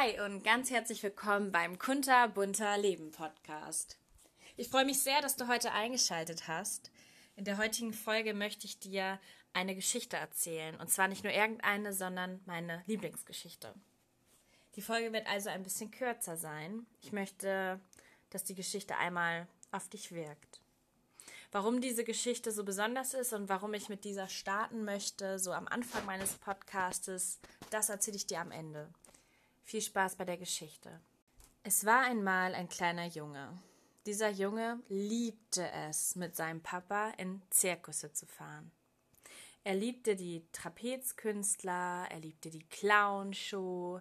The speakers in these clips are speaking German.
Hi und ganz herzlich willkommen beim Kunter Bunter Leben Podcast. Ich freue mich sehr, dass du heute eingeschaltet hast. In der heutigen Folge möchte ich dir eine Geschichte erzählen. Und zwar nicht nur irgendeine, sondern meine Lieblingsgeschichte. Die Folge wird also ein bisschen kürzer sein. Ich möchte, dass die Geschichte einmal auf dich wirkt. Warum diese Geschichte so besonders ist und warum ich mit dieser starten möchte, so am Anfang meines Podcastes, das erzähle ich dir am Ende. Viel Spaß bei der Geschichte. Es war einmal ein kleiner Junge. Dieser Junge liebte es, mit seinem Papa in Zirkusse zu fahren. Er liebte die Trapezkünstler, er liebte die Clownshow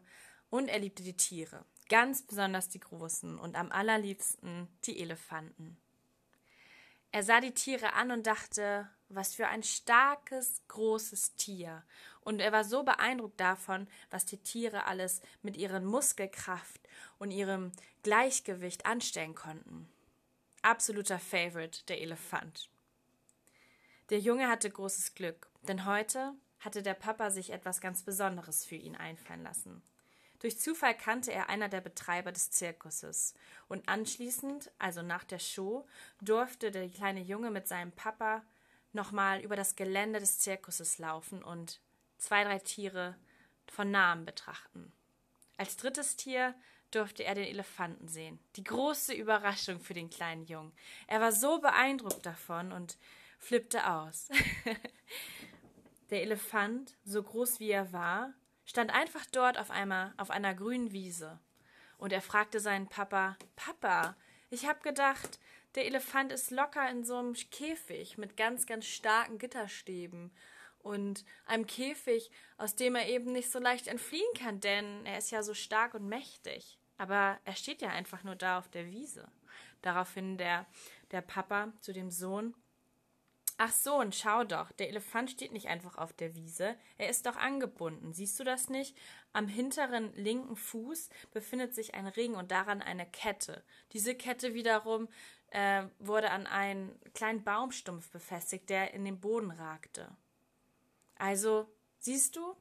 und er liebte die Tiere, ganz besonders die großen und am allerliebsten die Elefanten. Er sah die Tiere an und dachte, was für ein starkes, großes Tier. Und er war so beeindruckt davon, was die Tiere alles mit ihren Muskelkraft und ihrem Gleichgewicht anstellen konnten. Absoluter Favorite, der Elefant. Der Junge hatte großes Glück, denn heute hatte der Papa sich etwas ganz Besonderes für ihn einfallen lassen. Durch Zufall kannte er einer der Betreiber des Zirkuses. Und anschließend, also nach der Show, durfte der kleine Junge mit seinem Papa nochmal über das Gelände des Zirkuses laufen und zwei, drei Tiere von nahem betrachten. Als drittes Tier durfte er den Elefanten sehen. Die große Überraschung für den kleinen Jungen. Er war so beeindruckt davon und flippte aus. der Elefant, so groß wie er war, stand einfach dort auf einmal auf einer grünen Wiese. Und er fragte seinen Papa: Papa, ich hab gedacht, der Elefant ist locker in so einem Käfig mit ganz, ganz starken Gitterstäben und einem Käfig, aus dem er eben nicht so leicht entfliehen kann, denn er ist ja so stark und mächtig. Aber er steht ja einfach nur da auf der Wiese. Daraufhin der, der Papa zu dem Sohn Ach so, und schau doch, der Elefant steht nicht einfach auf der Wiese, er ist doch angebunden. Siehst du das nicht? Am hinteren linken Fuß befindet sich ein Ring und daran eine Kette. Diese Kette wiederum äh, wurde an einen kleinen Baumstumpf befestigt, der in den Boden ragte. Also, siehst du,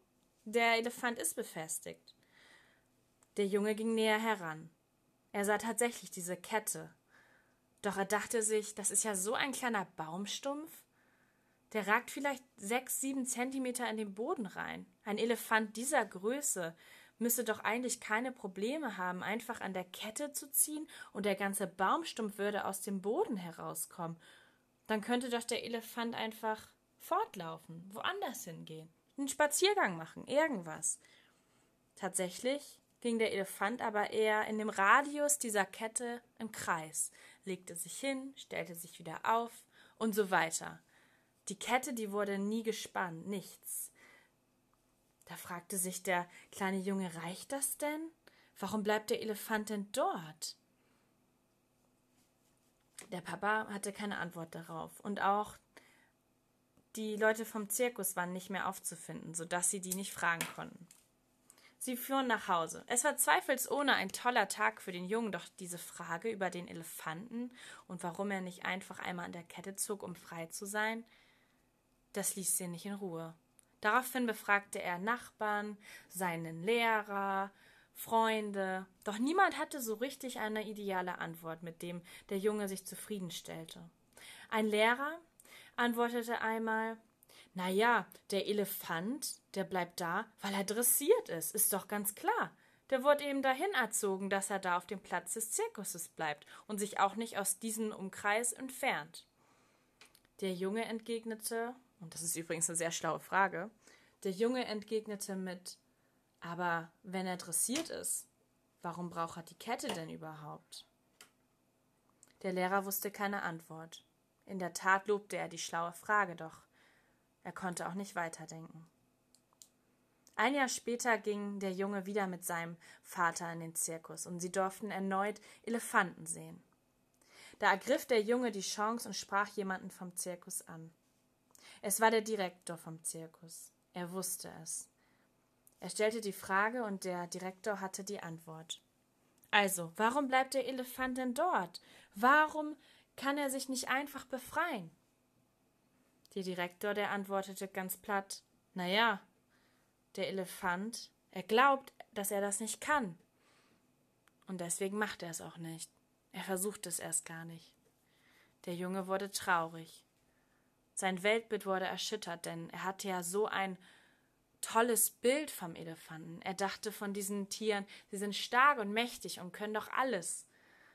der Elefant ist befestigt. Der Junge ging näher heran. Er sah tatsächlich diese Kette. Doch er dachte sich, das ist ja so ein kleiner Baumstumpf. Der ragt vielleicht sechs, sieben Zentimeter in den Boden rein. Ein Elefant dieser Größe müsse doch eigentlich keine Probleme haben, einfach an der Kette zu ziehen und der ganze Baumstumpf würde aus dem Boden herauskommen. Dann könnte doch der Elefant einfach fortlaufen, woanders hingehen, einen Spaziergang machen, irgendwas. Tatsächlich ging der Elefant aber eher in dem Radius dieser Kette im Kreis, legte sich hin, stellte sich wieder auf und so weiter. Die Kette, die wurde nie gespannt, nichts. Da fragte sich der kleine Junge, reicht das denn? Warum bleibt der Elefant denn dort? Der Papa hatte keine Antwort darauf und auch die Leute vom Zirkus waren nicht mehr aufzufinden, sodass sie die nicht fragen konnten. Sie fuhren nach Hause. Es war zweifelsohne ein toller Tag für den Jungen, doch diese Frage über den Elefanten und warum er nicht einfach einmal an der Kette zog, um frei zu sein, das ließ sie nicht in Ruhe. Daraufhin befragte er Nachbarn, seinen Lehrer, Freunde, doch niemand hatte so richtig eine ideale Antwort, mit dem der Junge sich zufriedenstellte. Ein Lehrer antwortete einmal Na ja, der Elefant, der bleibt da, weil er dressiert ist, ist doch ganz klar. Der wurde eben dahin erzogen, dass er da auf dem Platz des Zirkuses bleibt und sich auch nicht aus diesem Umkreis entfernt. Der Junge entgegnete und das ist übrigens eine sehr schlaue Frage, der Junge entgegnete mit Aber wenn er dressiert ist, warum braucht er die Kette denn überhaupt? Der Lehrer wusste keine Antwort. In der Tat lobte er die schlaue Frage, doch er konnte auch nicht weiterdenken. Ein Jahr später ging der Junge wieder mit seinem Vater in den Zirkus und sie durften erneut Elefanten sehen. Da ergriff der Junge die Chance und sprach jemanden vom Zirkus an. Es war der Direktor vom Zirkus. Er wusste es. Er stellte die Frage und der Direktor hatte die Antwort. Also, warum bleibt der Elefant denn dort? Warum kann er sich nicht einfach befreien? Der Direktor, der antwortete ganz platt, na ja, der Elefant, er glaubt, dass er das nicht kann. Und deswegen macht er es auch nicht. Er versucht es erst gar nicht. Der Junge wurde traurig. Sein Weltbild wurde erschüttert, denn er hatte ja so ein tolles Bild vom Elefanten. Er dachte von diesen Tieren, sie sind stark und mächtig und können doch alles.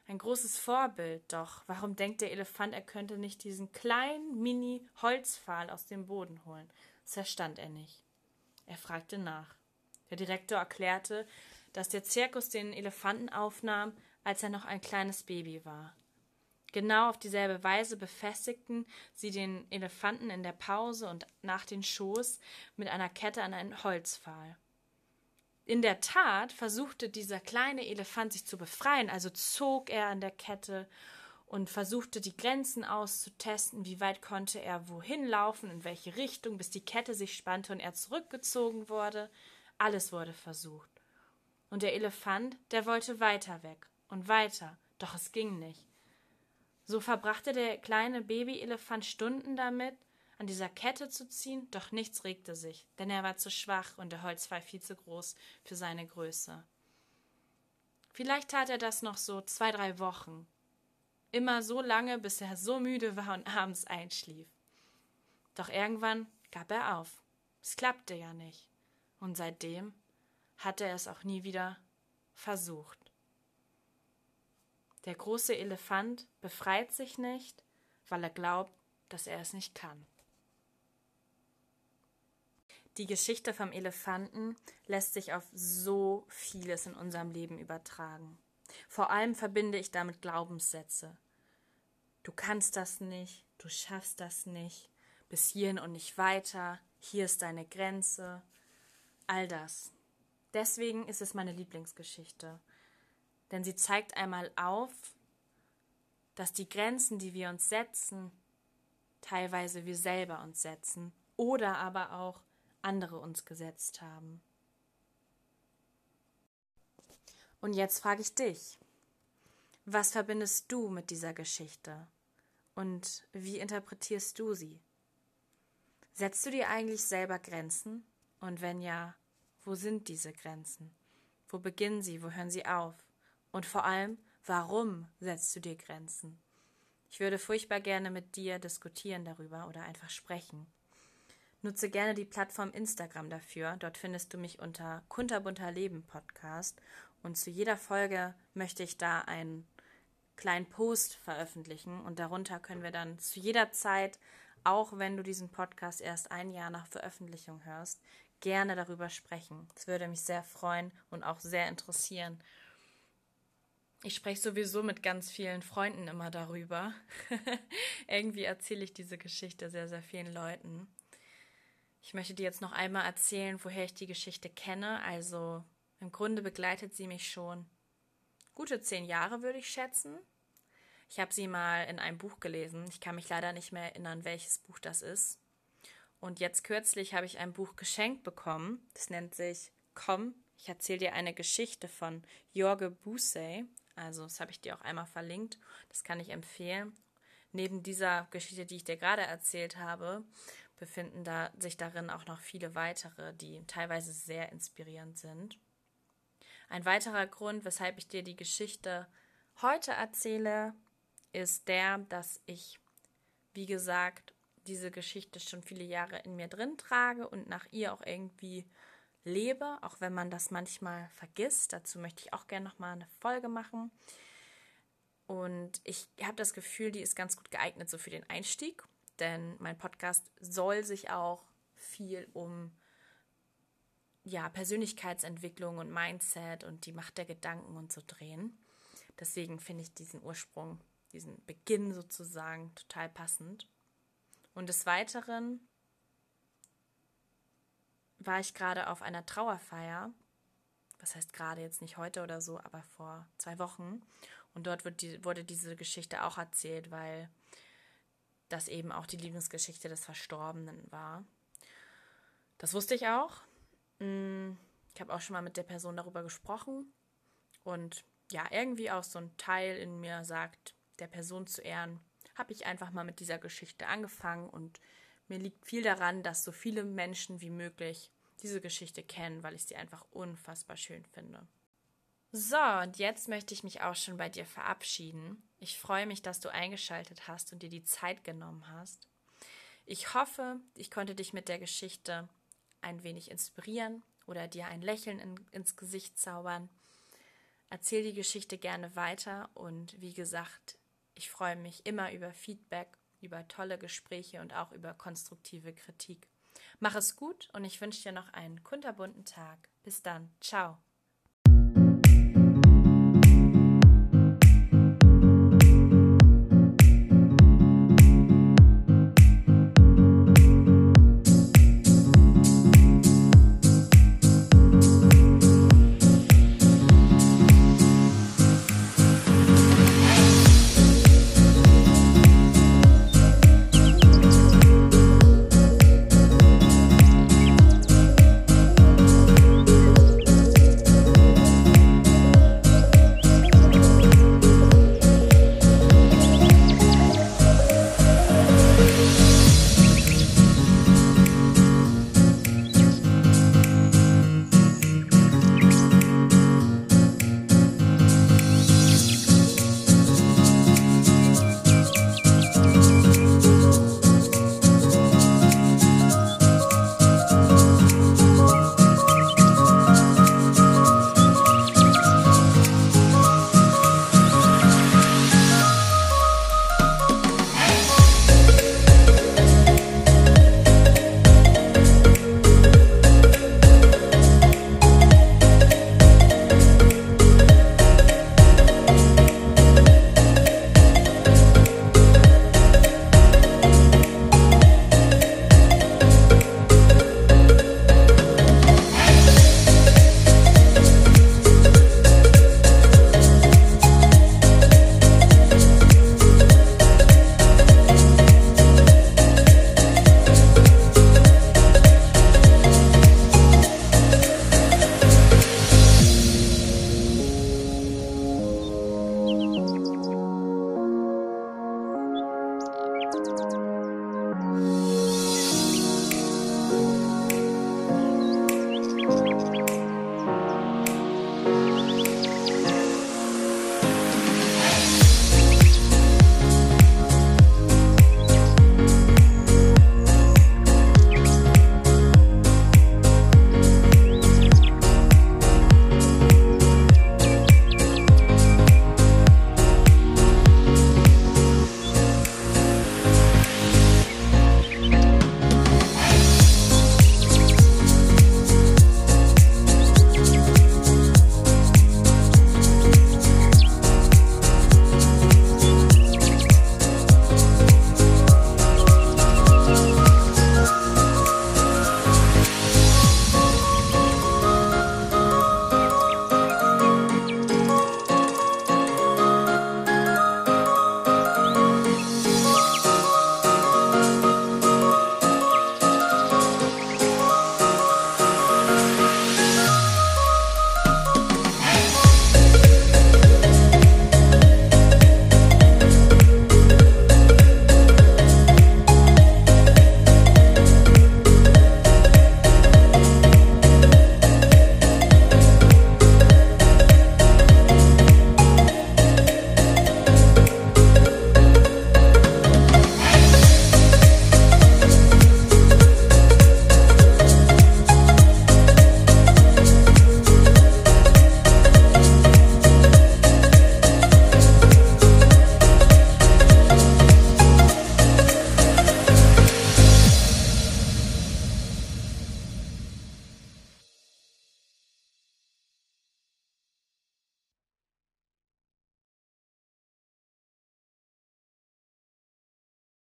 Ein großes Vorbild, doch warum denkt der Elefant, er könnte nicht diesen kleinen Mini-Holzpfahl aus dem Boden holen? Das verstand er nicht. Er fragte nach. Der Direktor erklärte, dass der Zirkus den Elefanten aufnahm, als er noch ein kleines Baby war. Genau auf dieselbe Weise befestigten sie den Elefanten in der Pause und nach den Schoß mit einer Kette an einen Holzpfahl. In der Tat versuchte dieser kleine Elefant sich zu befreien, also zog er an der Kette und versuchte die Grenzen auszutesten, wie weit konnte er wohin laufen, in welche Richtung, bis die Kette sich spannte und er zurückgezogen wurde. Alles wurde versucht. Und der Elefant, der wollte weiter weg und weiter, doch es ging nicht. So verbrachte der kleine Babyelefant Stunden damit, an dieser Kette zu ziehen, doch nichts regte sich, denn er war zu schwach und der Holzpfahl viel zu groß für seine Größe. Vielleicht tat er das noch so zwei, drei Wochen. Immer so lange, bis er so müde war und abends einschlief. Doch irgendwann gab er auf. Es klappte ja nicht. Und seitdem hatte er es auch nie wieder versucht. Der große Elefant befreit sich nicht, weil er glaubt, dass er es nicht kann. Die Geschichte vom Elefanten lässt sich auf so vieles in unserem Leben übertragen. Vor allem verbinde ich damit Glaubenssätze. Du kannst das nicht, du schaffst das nicht, bis hierhin und nicht weiter, hier ist deine Grenze, all das. Deswegen ist es meine Lieblingsgeschichte, denn sie zeigt einmal auf, dass die Grenzen, die wir uns setzen, teilweise wir selber uns setzen oder aber auch andere uns gesetzt haben. Und jetzt frage ich dich, was verbindest du mit dieser Geschichte und wie interpretierst du sie? Setzt du dir eigentlich selber Grenzen? Und wenn ja, wo sind diese Grenzen? Wo beginnen sie? Wo hören sie auf? Und vor allem, warum setzt du dir Grenzen? Ich würde furchtbar gerne mit dir diskutieren darüber oder einfach sprechen. Nutze gerne die Plattform Instagram dafür. Dort findest du mich unter Kunterbunter Leben Podcast. Und zu jeder Folge möchte ich da einen kleinen Post veröffentlichen. Und darunter können wir dann zu jeder Zeit, auch wenn du diesen Podcast erst ein Jahr nach Veröffentlichung hörst, gerne darüber sprechen. Das würde mich sehr freuen und auch sehr interessieren. Ich spreche sowieso mit ganz vielen Freunden immer darüber. Irgendwie erzähle ich diese Geschichte sehr, sehr vielen Leuten. Ich möchte dir jetzt noch einmal erzählen, woher ich die Geschichte kenne. Also im Grunde begleitet sie mich schon gute zehn Jahre, würde ich schätzen. Ich habe sie mal in einem Buch gelesen. Ich kann mich leider nicht mehr erinnern, welches Buch das ist. Und jetzt kürzlich habe ich ein Buch geschenkt bekommen. Das nennt sich Komm, ich erzähle dir eine Geschichte von Jorge Busey. Also, das habe ich dir auch einmal verlinkt. Das kann ich empfehlen. Neben dieser Geschichte, die ich dir gerade erzählt habe, befinden da, sich darin auch noch viele weitere, die teilweise sehr inspirierend sind. Ein weiterer Grund, weshalb ich dir die Geschichte heute erzähle, ist der, dass ich, wie gesagt, diese Geschichte schon viele Jahre in mir drin trage und nach ihr auch irgendwie lebe, auch wenn man das manchmal vergisst. Dazu möchte ich auch gerne noch mal eine Folge machen. Und ich habe das Gefühl, die ist ganz gut geeignet so für den Einstieg denn mein Podcast soll sich auch viel um ja, Persönlichkeitsentwicklung und Mindset und die Macht der Gedanken und so drehen. Deswegen finde ich diesen Ursprung, diesen Beginn sozusagen total passend. Und des Weiteren war ich gerade auf einer Trauerfeier, was heißt gerade jetzt nicht heute oder so, aber vor zwei Wochen. Und dort die, wurde diese Geschichte auch erzählt, weil das eben auch die Lieblingsgeschichte des Verstorbenen war. Das wusste ich auch. Mm, ich habe auch schon mal mit der Person darüber gesprochen. Und ja, irgendwie auch so ein Teil in mir sagt, der Person zu ehren, habe ich einfach mal mit dieser Geschichte angefangen. Und mir liegt viel daran, dass so viele Menschen wie möglich diese Geschichte kennen, weil ich sie einfach unfassbar schön finde. So, und jetzt möchte ich mich auch schon bei dir verabschieden. Ich freue mich, dass du eingeschaltet hast und dir die Zeit genommen hast. Ich hoffe, ich konnte dich mit der Geschichte ein wenig inspirieren oder dir ein Lächeln in, ins Gesicht zaubern. Erzähl die Geschichte gerne weiter und wie gesagt, ich freue mich immer über Feedback, über tolle Gespräche und auch über konstruktive Kritik. Mach es gut und ich wünsche dir noch einen kunterbunten Tag. Bis dann. Ciao.